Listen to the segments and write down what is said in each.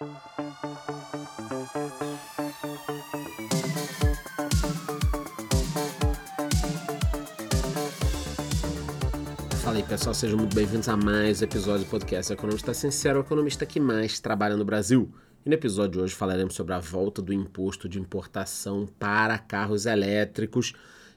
Fala aí pessoal, sejam muito bem-vindos a mais um episódio do podcast Economista Sincero, o economista que mais trabalha no Brasil. E no episódio de hoje falaremos sobre a volta do imposto de importação para carros elétricos.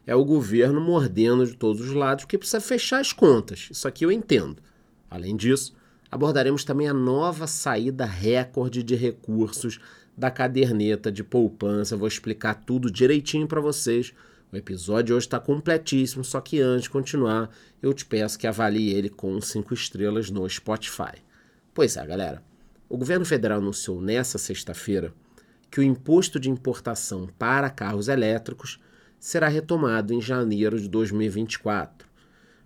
É o governo mordendo de todos os lados porque precisa fechar as contas. Isso aqui eu entendo. Além disso, abordaremos também a nova saída recorde de recursos da caderneta de poupança. Vou explicar tudo direitinho para vocês. O episódio hoje está completíssimo, só que antes de continuar, eu te peço que avalie ele com 5 estrelas no Spotify. Pois é, galera. O governo federal anunciou nesta sexta-feira que o imposto de importação para carros elétricos será retomado em janeiro de 2024.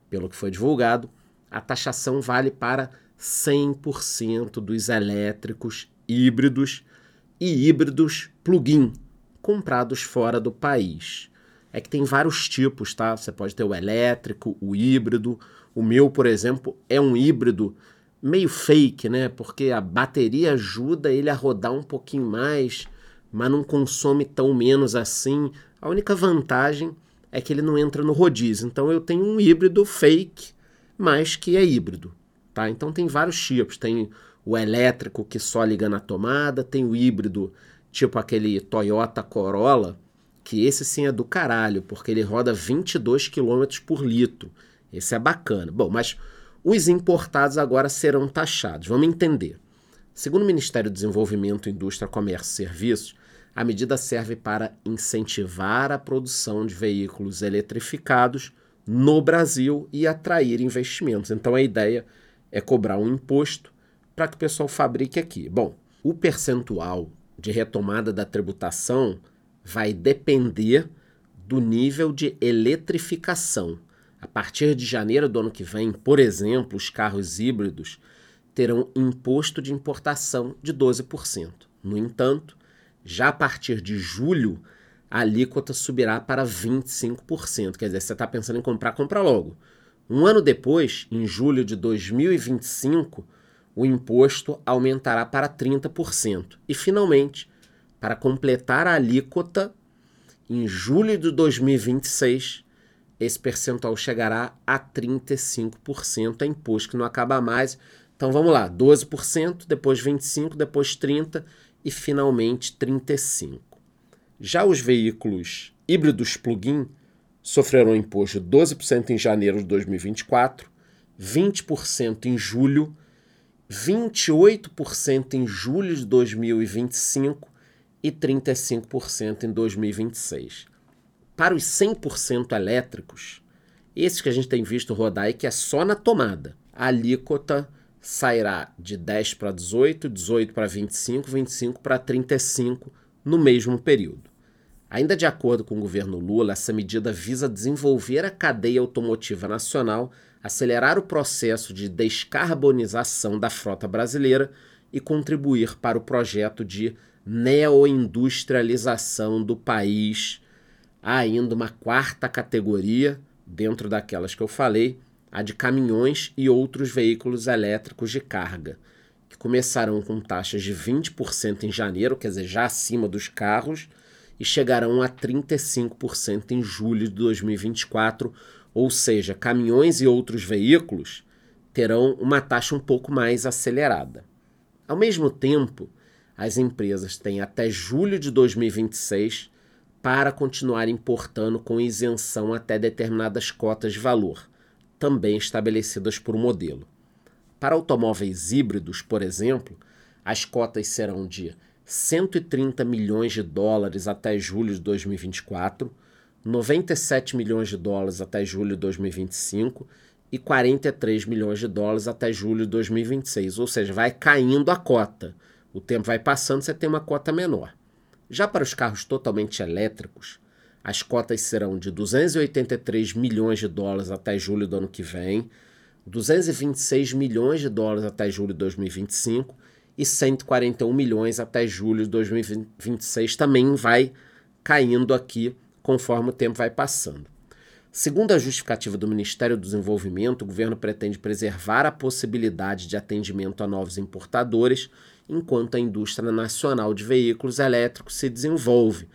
Pelo que foi divulgado, a taxação vale para 100% dos elétricos híbridos e híbridos plug-in comprados fora do país. É que tem vários tipos, tá? Você pode ter o elétrico, o híbrido. O meu, por exemplo, é um híbrido meio fake, né? Porque a bateria ajuda ele a rodar um pouquinho mais, mas não consome tão menos assim. A única vantagem é que ele não entra no rodízio. Então eu tenho um híbrido fake, mas que é híbrido, tá? Então tem vários tipos. Tem o elétrico que só liga na tomada, tem o híbrido, tipo aquele Toyota Corolla, que esse sim é do caralho, porque ele roda 22 km por litro. Esse é bacana. Bom, mas os importados agora serão taxados. Vamos entender. Segundo o Ministério do Desenvolvimento, Indústria, Comércio e Serviços, a medida serve para incentivar a produção de veículos eletrificados no Brasil e atrair investimentos. Então a ideia é cobrar um imposto para que o pessoal fabrique aqui. Bom, o percentual de retomada da tributação vai depender do nível de eletrificação. A partir de janeiro do ano que vem, por exemplo, os carros híbridos terão imposto de importação de 12%. No entanto, já a partir de julho, a alíquota subirá para 25%. Quer dizer, você está pensando em comprar, compra logo. Um ano depois, em julho de 2025, o imposto aumentará para 30%. E, finalmente, para completar a alíquota, em julho de 2026, esse percentual chegará a 35%, é imposto que não acaba mais. Então vamos lá, 12%, depois 25%, depois 30% e finalmente 35%. Já os veículos híbridos plug-in sofrerão imposto de 12% em janeiro de 2024, 20% em julho, 28% em julho de 2025 e 35% em 2026 para os 100% elétricos, esses que a gente tem visto rodar aí, que é só na tomada, a alíquota sairá de 10 para 18, 18 para 25, 25 para 35 no mesmo período. Ainda de acordo com o governo Lula, essa medida visa desenvolver a cadeia automotiva nacional, acelerar o processo de descarbonização da frota brasileira e contribuir para o projeto de neoindustrialização do país. Há ainda uma quarta categoria, dentro daquelas que eu falei, a de caminhões e outros veículos elétricos de carga, que começarão com taxas de 20% em janeiro, quer dizer, já acima dos carros, e chegarão a 35% em julho de 2024, ou seja, caminhões e outros veículos terão uma taxa um pouco mais acelerada. Ao mesmo tempo, as empresas têm até julho de 2026 para continuar importando com isenção até determinadas cotas de valor, também estabelecidas por modelo. Para automóveis híbridos, por exemplo, as cotas serão de 130 milhões de dólares até julho de 2024, 97 milhões de dólares até julho de 2025 e 43 milhões de dólares até julho de 2026. Ou seja, vai caindo a cota. O tempo vai passando, você tem uma cota menor. Já para os carros totalmente elétricos, as cotas serão de 283 milhões de dólares até julho do ano que vem, 226 milhões de dólares até julho de 2025 e 141 milhões até julho de 2026 também vai caindo aqui conforme o tempo vai passando. Segundo a justificativa do Ministério do Desenvolvimento, o governo pretende preservar a possibilidade de atendimento a novos importadores enquanto a indústria nacional de veículos elétricos se desenvolve.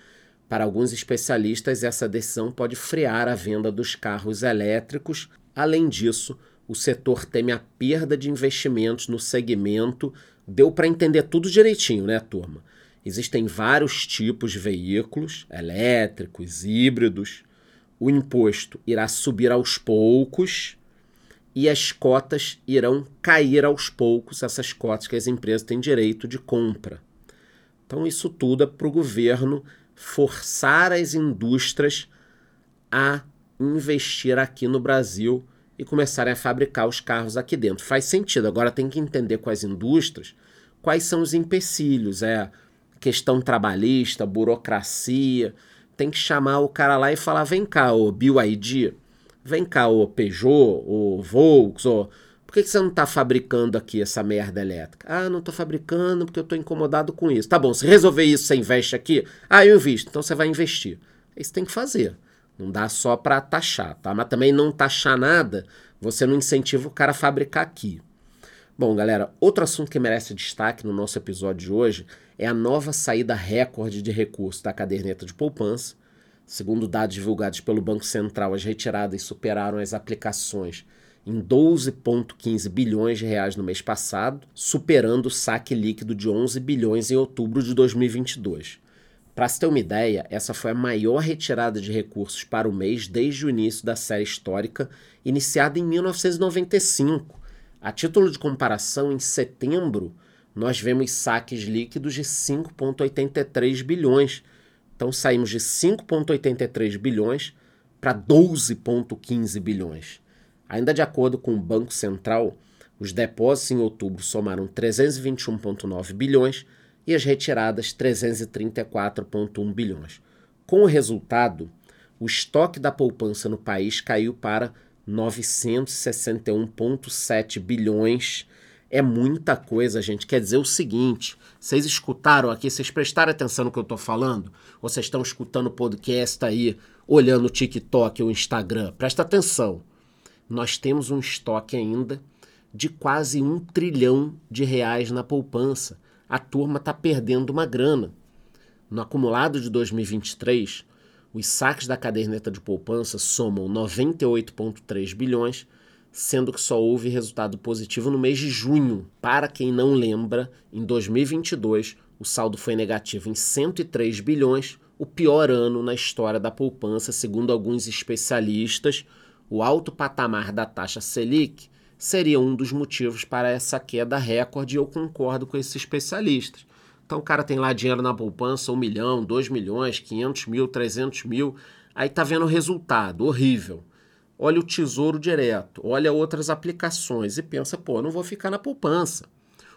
Para alguns especialistas, essa decisão pode frear a venda dos carros elétricos. Além disso, o setor teme a perda de investimentos no segmento. Deu para entender tudo direitinho, né, turma? Existem vários tipos de veículos, elétricos, híbridos. O imposto irá subir aos poucos e as cotas irão cair aos poucos, essas cotas que as empresas têm direito de compra. Então, isso tudo é para o governo forçar as indústrias a investir aqui no Brasil e começarem a fabricar os carros aqui dentro. Faz sentido. Agora tem que entender com as indústrias quais são os empecilhos, é questão trabalhista, burocracia. Tem que chamar o cara lá e falar: vem cá, o BioID, vem cá, o Peugeot, o Volks, o por que, que você não está fabricando aqui essa merda elétrica? Ah, não estou fabricando porque eu estou incomodado com isso. Tá bom, se resolver isso, você investe aqui? Ah, eu invisto. Então você vai investir. Isso tem que fazer. Não dá só para taxar, tá? Mas também não taxar nada, você não incentiva o cara a fabricar aqui. Bom, galera, outro assunto que merece destaque no nosso episódio de hoje é a nova saída recorde de recursos da caderneta de poupança. Segundo dados divulgados pelo Banco Central, as retiradas superaram as aplicações em 12,15 bilhões de reais no mês passado, superando o saque líquido de 11 bilhões em outubro de 2022. Para se ter uma ideia, essa foi a maior retirada de recursos para o mês desde o início da série histórica, iniciada em 1995. A título de comparação, em setembro, nós vemos saques líquidos de 5,83 bilhões. Então saímos de 5,83 bilhões para 12,15 bilhões. Ainda de acordo com o Banco Central, os depósitos em outubro somaram 321,9 bilhões e as retiradas 334,1 bilhões. Com o resultado, o estoque da poupança no país caiu para 961,7 bilhões. É muita coisa, gente. Quer dizer o seguinte: vocês escutaram aqui, vocês prestaram atenção no que eu estou falando? Ou vocês estão escutando o podcast aí, olhando o TikTok ou o Instagram? Presta atenção nós temos um estoque ainda de quase um trilhão de reais na poupança. A turma está perdendo uma grana. No acumulado de 2023, os saques da caderneta de poupança somam 98,3 bilhões, sendo que só houve resultado positivo no mês de junho. Para quem não lembra, em 2022 o saldo foi negativo em 103 bilhões, o pior ano na história da poupança, segundo alguns especialistas o alto patamar da taxa Selic seria um dos motivos para essa queda recorde e eu concordo com esses especialistas. Então o cara tem lá dinheiro na poupança, 1 milhão, 2 milhões, 500 mil, 300 mil, aí tá vendo o resultado, horrível. Olha o tesouro direto, olha outras aplicações e pensa, pô, não vou ficar na poupança.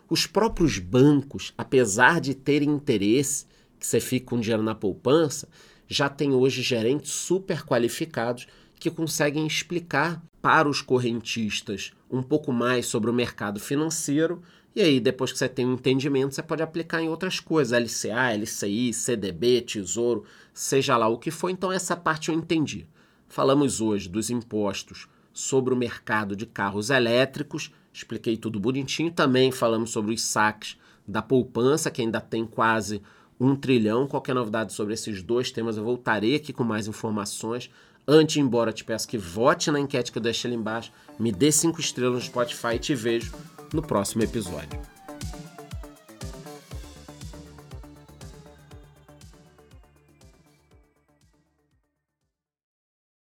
Os próprios bancos, apesar de terem interesse que você fique com dinheiro na poupança, já tem hoje gerentes super qualificados que conseguem explicar para os correntistas um pouco mais sobre o mercado financeiro. E aí, depois que você tem um entendimento, você pode aplicar em outras coisas, LCA, LCI, CDB, Tesouro, seja lá o que for. Então, essa parte eu entendi. Falamos hoje dos impostos sobre o mercado de carros elétricos, expliquei tudo bonitinho. Também falamos sobre os saques da poupança, que ainda tem quase um trilhão. Qualquer novidade sobre esses dois temas, eu voltarei aqui com mais informações. Antes embora, te peço que vote na enquete que eu deixei ali embaixo, me dê cinco estrelas no Spotify e te vejo no próximo episódio.